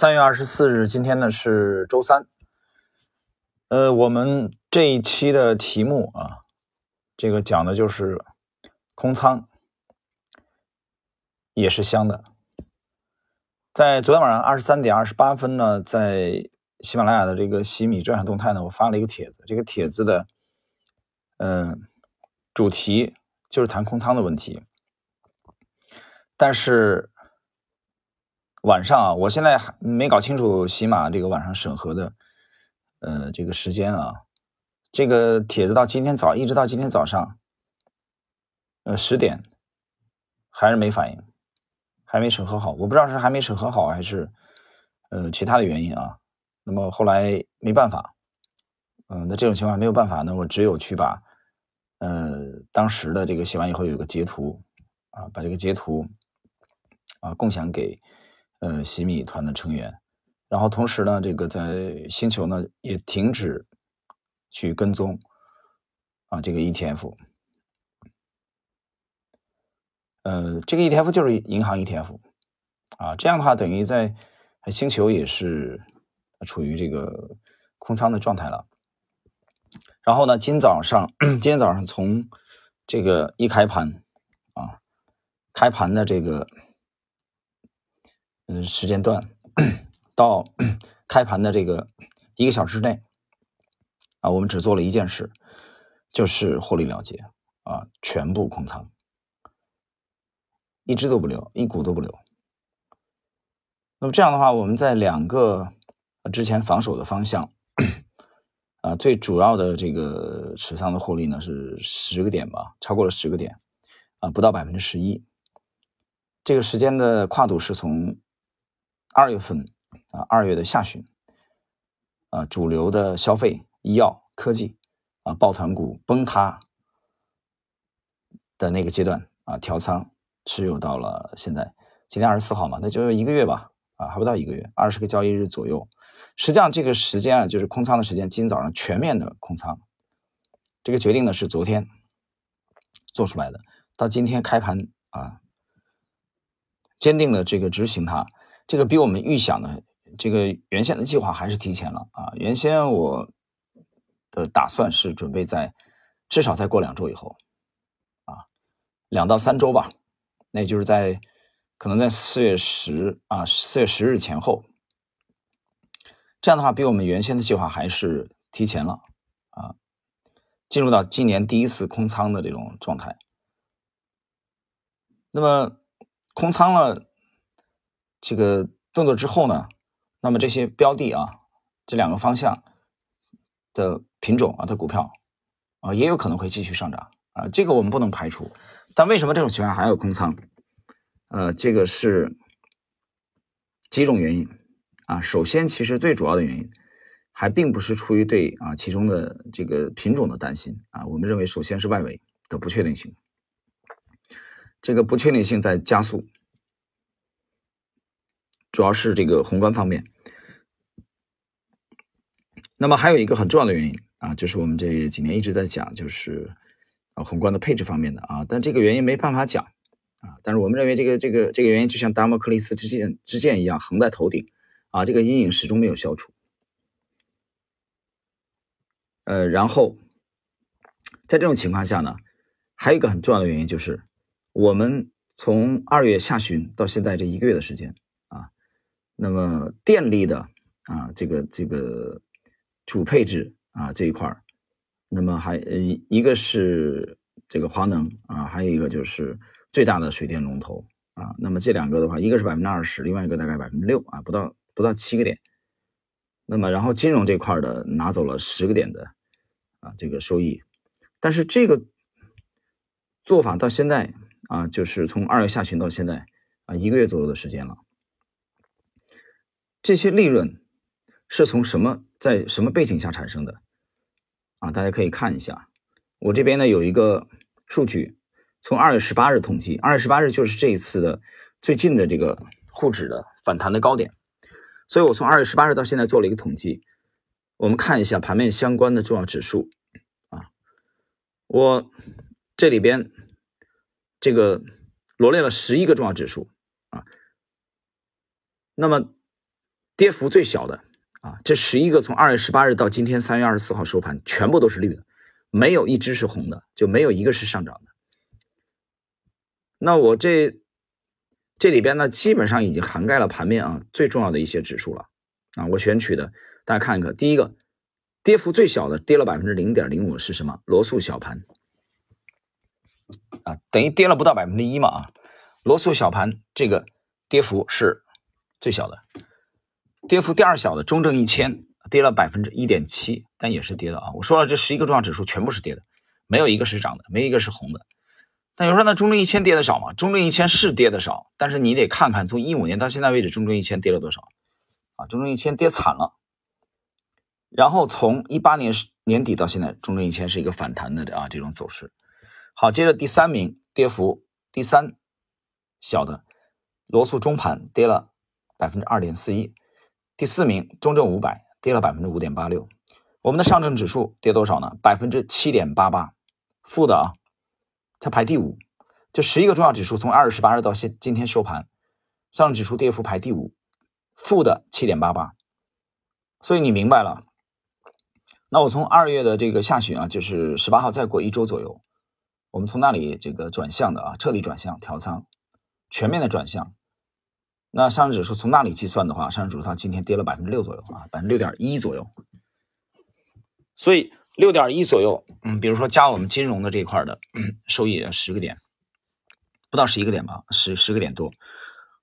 三月二十四日，今天呢是周三。呃，我们这一期的题目啊，这个讲的就是空仓也是香的。在昨天晚上二十三点二十八分呢，在喜马拉雅的这个洗米专享动态呢，我发了一个帖子。这个帖子的嗯主题就是谈空仓的问题，但是。晚上啊，我现在还没搞清楚喜马这个晚上审核的，呃，这个时间啊，这个帖子到今天早，一直到今天早上，呃，十点还是没反应，还没审核好，我不知道是还没审核好还是呃其他的原因啊。那么后来没办法，嗯，那这种情况没有办法，那我只有去把呃当时的这个写完以后有个截图啊，把这个截图啊共享给。呃，洗米团的成员，然后同时呢，这个在星球呢也停止去跟踪啊，这个 ETF，呃，这个 ETF 就是银行 ETF 啊，这样的话等于在星球也是处于这个空仓的状态了。然后呢，今早上今天早上从这个一开盘啊，开盘的这个。嗯，时间段到开盘的这个一个小时之内啊，我们只做了一件事，就是获利了结啊，全部空仓，一只都不留，一股都不留。那么这样的话，我们在两个之前防守的方向啊，最主要的这个持仓的获利呢是十个点吧，超过了十个点啊，不到百分之十一。这个时间的跨度是从。二月份啊，二月的下旬啊，主流的消费、医药、科技啊，抱团股崩塌的那个阶段啊，调仓持有到了现在，今天二十四号嘛，那就一个月吧啊，还不到一个月，二十个交易日左右。实际上这个时间啊，就是空仓的时间。今天早上全面的空仓，这个决定呢是昨天做出来的，到今天开盘啊，坚定的这个执行它。这个比我们预想的这个原先的计划还是提前了啊！原先我的打算是准备在至少再过两周以后啊，两到三周吧，那就是在可能在四月十啊四月十日前后，这样的话比我们原先的计划还是提前了啊，进入到今年第一次空仓的这种状态。那么空仓了。这个动作之后呢，那么这些标的啊，这两个方向的品种啊的股票啊，也有可能会继续上涨啊，这个我们不能排除。但为什么这种情况还有空仓？呃，这个是几种原因啊。首先，其实最主要的原因还并不是出于对啊其中的这个品种的担心啊。我们认为，首先是外围的不确定性，这个不确定性在加速。主要是这个宏观方面，那么还有一个很重要的原因啊，就是我们这几年一直在讲，就是啊宏观的配置方面的啊，但这个原因没办法讲啊，但是我们认为这个这个这个原因就像达摩克利斯之剑之剑一样横在头顶啊，这个阴影始终没有消除。呃，然后在这种情况下呢，还有一个很重要的原因就是，我们从二月下旬到现在这一个月的时间。那么电力的啊，这个这个主配置啊这一块儿，那么还呃一个是这个华能啊，还有一个就是最大的水电龙头啊。那么这两个的话，一个是百分之二十，另外一个大概百分之六啊，不到不到七个点。那么然后金融这块的拿走了十个点的啊这个收益，但是这个做法到现在啊，就是从二月下旬到现在啊一个月左右的时间了。这些利润是从什么在什么背景下产生的啊？大家可以看一下，我这边呢有一个数据，从二月十八日统计，二月十八日就是这一次的最近的这个沪指的反弹的高点，所以我从二月十八日到现在做了一个统计，我们看一下盘面相关的重要指数啊，我这里边这个罗列了十一个重要指数啊，那么。跌幅最小的啊，这十一个从二月十八日到今天三月二十四号收盘，全部都是绿的，没有一只是红的，就没有一个是上涨的。那我这这里边呢，基本上已经涵盖了盘面啊最重要的一些指数了啊。我选取的，大家看一个，第一个跌幅最小的，跌了百分之零点零五是什么？罗素小盘啊，等于跌了不到百分之一嘛啊。罗素小盘这个跌幅是最小的。跌幅第二小的中证一千跌了百分之一点七，但也是跌的啊。我说了，这十一个重要指数全部是跌的，没有一个是涨的，没一个是红的。但有人说，那中证一千跌的少吗？中证一千是跌的少，但是你得看看从一五年到现在为止，中证一千跌了多少啊？中证一千跌惨了。然后从一八年年底到现在，中证一千是一个反弹的啊这种走势。好，接着第三名跌幅第三小的罗素中盘跌了百分之二点四一。第四名，中证五百跌了百分之五点八六，我们的上证指数跌多少呢？百分之七点八八，负的啊，它排第五。这十一个重要指数从二月十八日到现今天收盘，上证指数跌幅排第五，负的七点八八。所以你明白了，那我从二月的这个下旬啊，就是十八号再过一周左右，我们从那里这个转向的啊，彻底转向调仓，全面的转向。那上证指数从那里计算的话，上证指数它今天跌了百分之六左右啊，百分之六点一左右。所以六点一左右，嗯，比如说加我们金融的这一块的收益十个点，不到十一个点吧，十十个点多，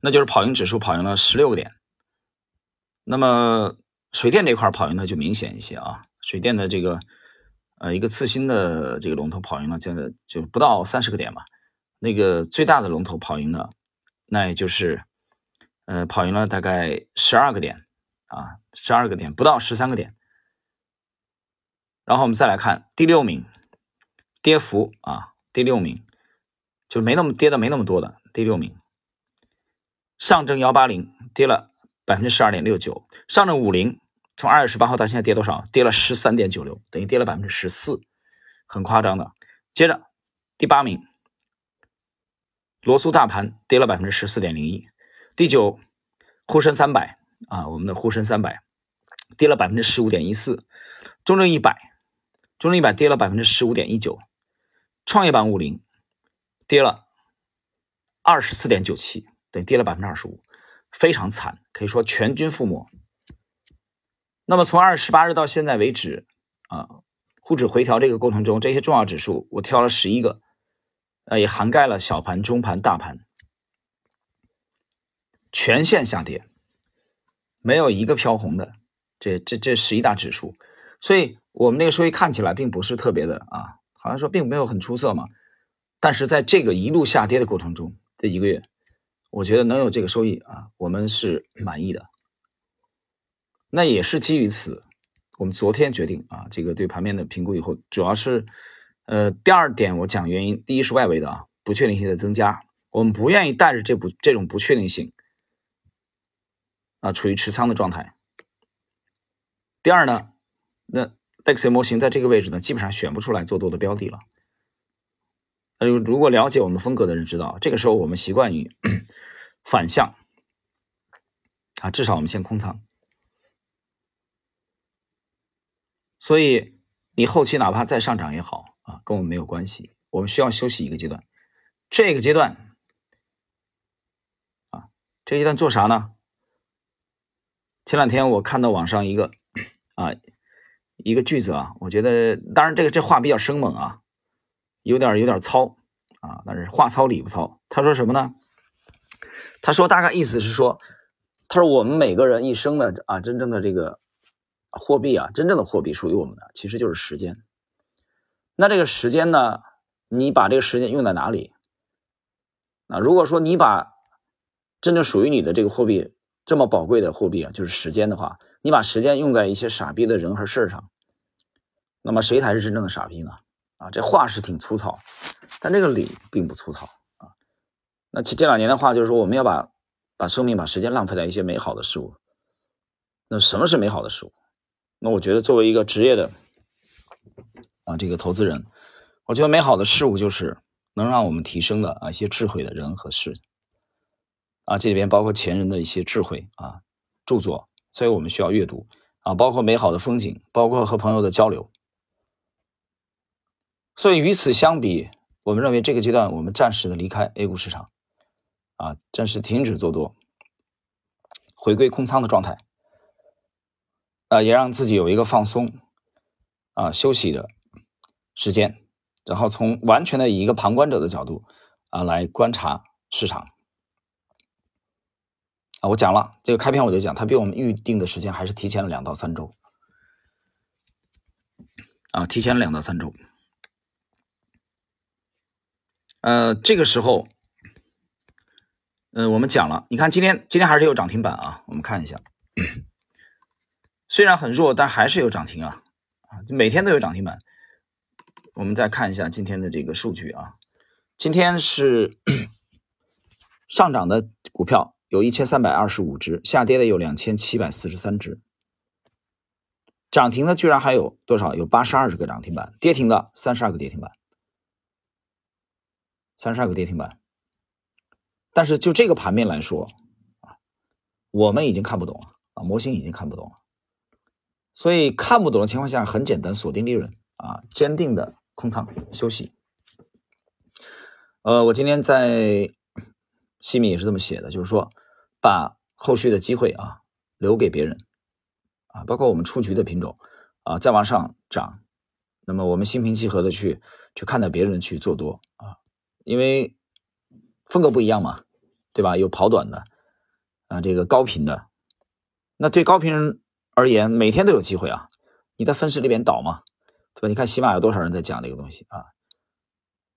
那就是跑赢指数跑赢了十六个点。那么水电这块跑赢的就明显一些啊，水电的这个呃一个次新的这个龙头跑赢了，现在就不到三十个点吧。那个最大的龙头跑赢的，那也就是。呃，跑赢了大概十二个点啊，十二个点不到十三个点。然后我们再来看第六名，跌幅啊，第六名就没那么跌的没那么多的第六名，上证幺八零跌了百分之十二点六九，上证五零从二月十八号到现在跌多少？跌了十三点九六，等于跌了百分之十四，很夸张的。接着第八名，罗素大盘跌了百分之十四点零一。第九，沪深三百啊，我们的沪深三百跌了百分之十五点一四，中证一百，中证一百跌了百分之十五点一九，创业板五零跌了二十四点九七，等于跌了百分之二十五，非常惨，可以说全军覆没。那么从二月十八日到现在为止啊，沪指回调这个过程中，这些重要指数我挑了十一个，呃，也涵盖了小盘、中盘、大盘。全线下跌，没有一个飘红的，这这这十一大指数，所以我们那个收益看起来并不是特别的啊，好像说并没有很出色嘛。但是在这个一路下跌的过程中，这一个月，我觉得能有这个收益啊，我们是满意的。那也是基于此，我们昨天决定啊，这个对盘面的评估以后，主要是呃第二点我讲原因，第一是外围的啊不确定性的增加，我们不愿意带着这不这种不确定性。啊，处于持仓的状态。第二呢，那 BEX 模型在这个位置呢，基本上选不出来做多的标的了。呃，如果了解我们风格的人知道，这个时候我们习惯于 反向啊，至少我们先空仓。所以你后期哪怕再上涨也好啊，跟我们没有关系。我们需要休息一个阶段。这个阶段啊，这一段做啥呢？前两天我看到网上一个啊一个句子啊，我觉得当然这个这话比较生猛啊，有点有点糙啊，但是话糙理不糙。他说什么呢？他说大概意思是说，他说我们每个人一生的啊，真正的这个货币啊，真正的货币属于我们的其实就是时间。那这个时间呢，你把这个时间用在哪里？啊，如果说你把真正属于你的这个货币。这么宝贵的货币啊，就是时间的话，你把时间用在一些傻逼的人和事儿上，那么谁才是真正的傻逼呢？啊，这话是挺粗糙，但这个理并不粗糙啊。那这这两年的话，就是说我们要把把生命、把时间浪费在一些美好的事物。那什么是美好的事物？那我觉得作为一个职业的啊这个投资人，我觉得美好的事物就是能让我们提升的啊一些智慧的人和事。啊，这里边包括前人的一些智慧啊，著作，所以我们需要阅读啊，包括美好的风景，包括和朋友的交流。所以与此相比，我们认为这个阶段我们暂时的离开 A 股市场，啊，暂时停止做多，回归空仓的状态，啊，也让自己有一个放松，啊，休息的时间，然后从完全的以一个旁观者的角度啊来观察市场。我讲了这个开篇我就讲，它比我们预定的时间还是提前了两到三周，啊，提前了两到三周。呃，这个时候，嗯，我们讲了，你看今天今天还是有涨停板啊，我们看一下，虽然很弱，但还是有涨停啊，啊，每天都有涨停板。我们再看一下今天的这个数据啊，今天是 上涨的股票有一千三百二十五只，下跌的有两千七百四十三只，涨停的居然还有多少？有八十二个涨停板，跌停的三十二个跌停板。三十二个跌停板，但是就这个盘面来说啊，我们已经看不懂了啊，模型已经看不懂了，所以看不懂的情况下，很简单，锁定利润啊，坚定的空仓休息。呃，我今天在西米也是这么写的，就是说把后续的机会啊留给别人啊，包括我们出局的品种啊再往上涨，那么我们心平气和的去去看待别人去做多啊。因为风格不一样嘛，对吧？有跑短的，啊，这个高频的，那对高频而言，每天都有机会啊。你在分时里边倒嘛，对吧？你看起码有多少人在讲这个东西啊？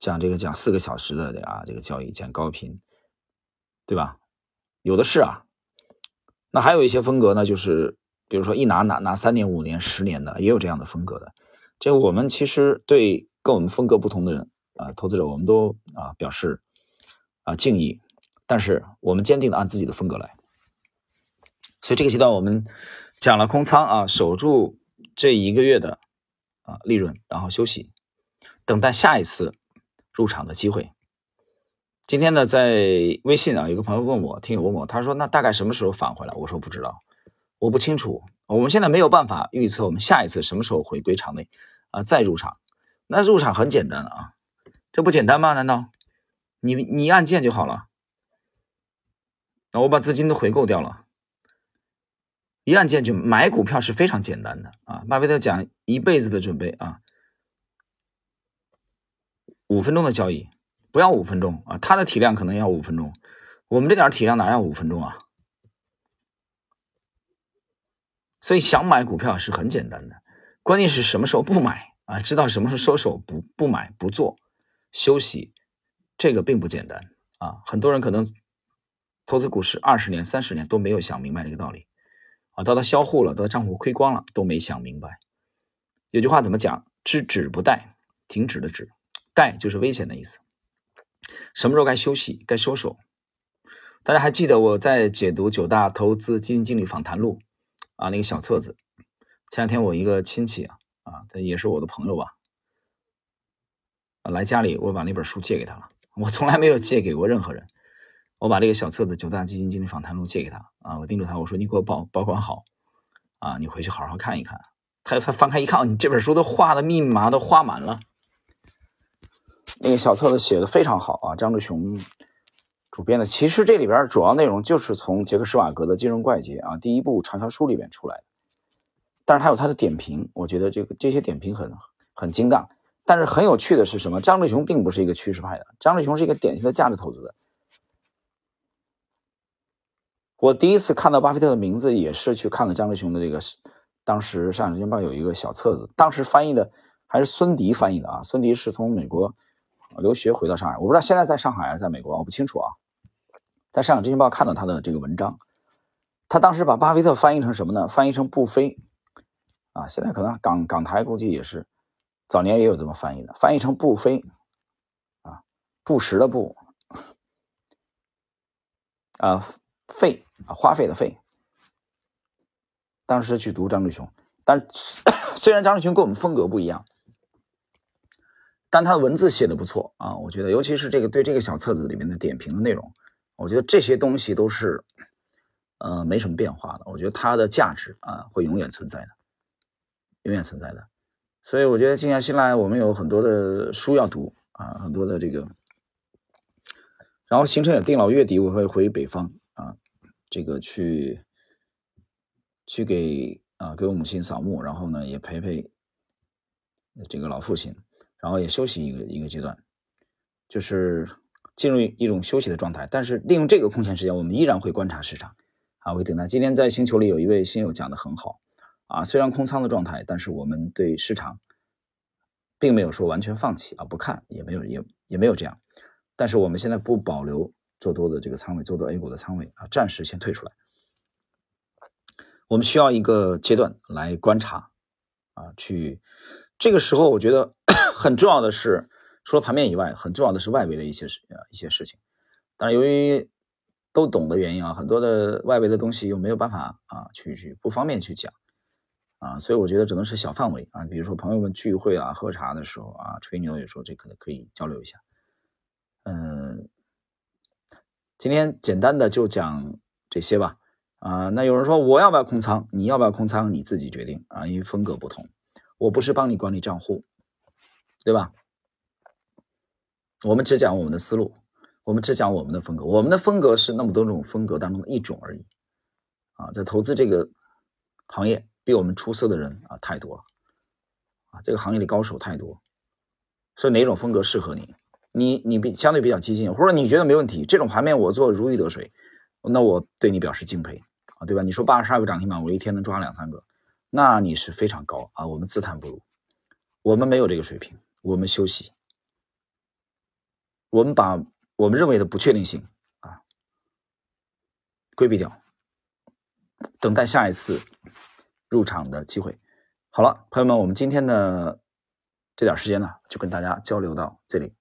讲这个讲四个小时的啊，这个交易讲高频，对吧？有的是啊。那还有一些风格呢，就是比如说一拿拿拿三年、五年、十年的，也有这样的风格的。这我们其实对跟我们风格不同的人。啊，投资者，我们都啊表示啊敬意，但是我们坚定的按自己的风格来。所以这个阶段我们讲了空仓啊，守住这一个月的啊利润，然后休息，等待下一次入场的机会。今天呢，在微信啊，有个朋友问我，听友问我，他说那大概什么时候返回来？我说不知道，我不清楚。我们现在没有办法预测我们下一次什么时候回归场内啊再入场。那入场很简单啊。这不简单吗？难道你你按键就好了？那我把资金都回购掉了，一按键就买股票是非常简单的啊！巴菲特讲一辈子的准备啊，五分钟的交易不要五分钟啊，他的体量可能要五分钟，我们这点体量哪要五分钟啊？所以想买股票是很简单的，关键是什么时候不买啊？知道什么时候收手不不买不做。休息，这个并不简单啊！很多人可能投资股市二十年、三十年都没有想明白这个道理啊！到他销户了，到账户亏光了，都没想明白。有句话怎么讲？知止不殆，停止的止，殆就是危险的意思。什么时候该休息、该收手？大家还记得我在解读九大投资基金经理访谈录啊那个小册子？前两天我一个亲戚啊啊，他也是我的朋友吧。来家里，我把那本书借给他了。我从来没有借给过任何人。我把这个小册子《九大基金经理访谈录》借给他啊，我叮嘱他，我说你给我保保管好啊，你回去好好看一看。他他翻开一看，你这本书都画的密密麻麻，都画满了。那个小册子写的非常好啊，张志雄主编的。其实这里边主要内容就是从杰克施瓦格的《金融怪杰》啊第一部畅销书里边出来的，但是他有他的点评，我觉得这个这些点评很很精当。但是很有趣的是什么？张志雄并不是一个趋势派的，张志雄是一个典型的价值投资的。我第一次看到巴菲特的名字，也是去看了张志雄的这个，当时《上海证券报》有一个小册子，当时翻译的还是孙迪翻译的啊。孙迪是从美国留学回到上海，我不知道现在在上海还是在美国，我不清楚啊。在《上海证券报》看到他的这个文章，他当时把巴菲特翻译成什么呢？翻译成布菲啊。现在可能港港台估计也是。早年也有这么翻译的，翻译成布菲，啊，布什的布，啊，费啊，花费的费。当时去读张志雄，但 虽然张志雄跟我们风格不一样，但他的文字写的不错啊，我觉得，尤其是这个对这个小册子里面的点评的内容，我觉得这些东西都是，呃没什么变化的，我觉得它的价值啊会永远存在的，永远存在的。所以我觉得静下心来，我们有很多的书要读啊，很多的这个，然后行程也定了，月底我会回北方啊，这个去去给啊给我母亲扫墓，然后呢也陪陪这个老父亲，然后也休息一个一个阶段，就是进入一种休息的状态。但是利用这个空闲时间，我们依然会观察市场啊，会等待。今天在星球里有一位新友讲的很好。啊，虽然空仓的状态，但是我们对市场并没有说完全放弃啊，不看也没有也也没有这样。但是我们现在不保留做多的这个仓位，做多 A 股的仓位啊，暂时先退出来。我们需要一个阶段来观察啊，去这个时候我觉得很重要的是，除了盘面以外，很重要的是外围的一些事啊一些事情。但是由于都懂的原因啊，很多的外围的东西又没有办法啊去去不方便去讲。啊，所以我觉得只能是小范围啊，比如说朋友们聚会啊、喝茶的时候啊、吹牛有时候这可能可以交流一下。嗯，今天简单的就讲这些吧。啊，那有人说我要不要空仓？你要不要空仓？你自己决定啊，因为风格不同。我不是帮你管理账户，对吧？我们只讲我们的思路，我们只讲我们的风格。我们的风格是那么多种风格当中的一种而已。啊，在投资这个行业。比我们出色的人啊太多了，啊，这个行业里高手太多，所以哪种风格适合你？你你比相对比较激进，或者你觉得没问题，这种盘面我做如鱼得水，那我对你表示敬佩啊，对吧？你说八十二个涨停板，我一天能抓两三个，那你是非常高啊，我们自叹不如，我们没有这个水平，我们休息，我们把我们认为的不确定性啊规避掉，等待下一次。入场的机会，好了，朋友们，我们今天的这点时间呢，就跟大家交流到这里。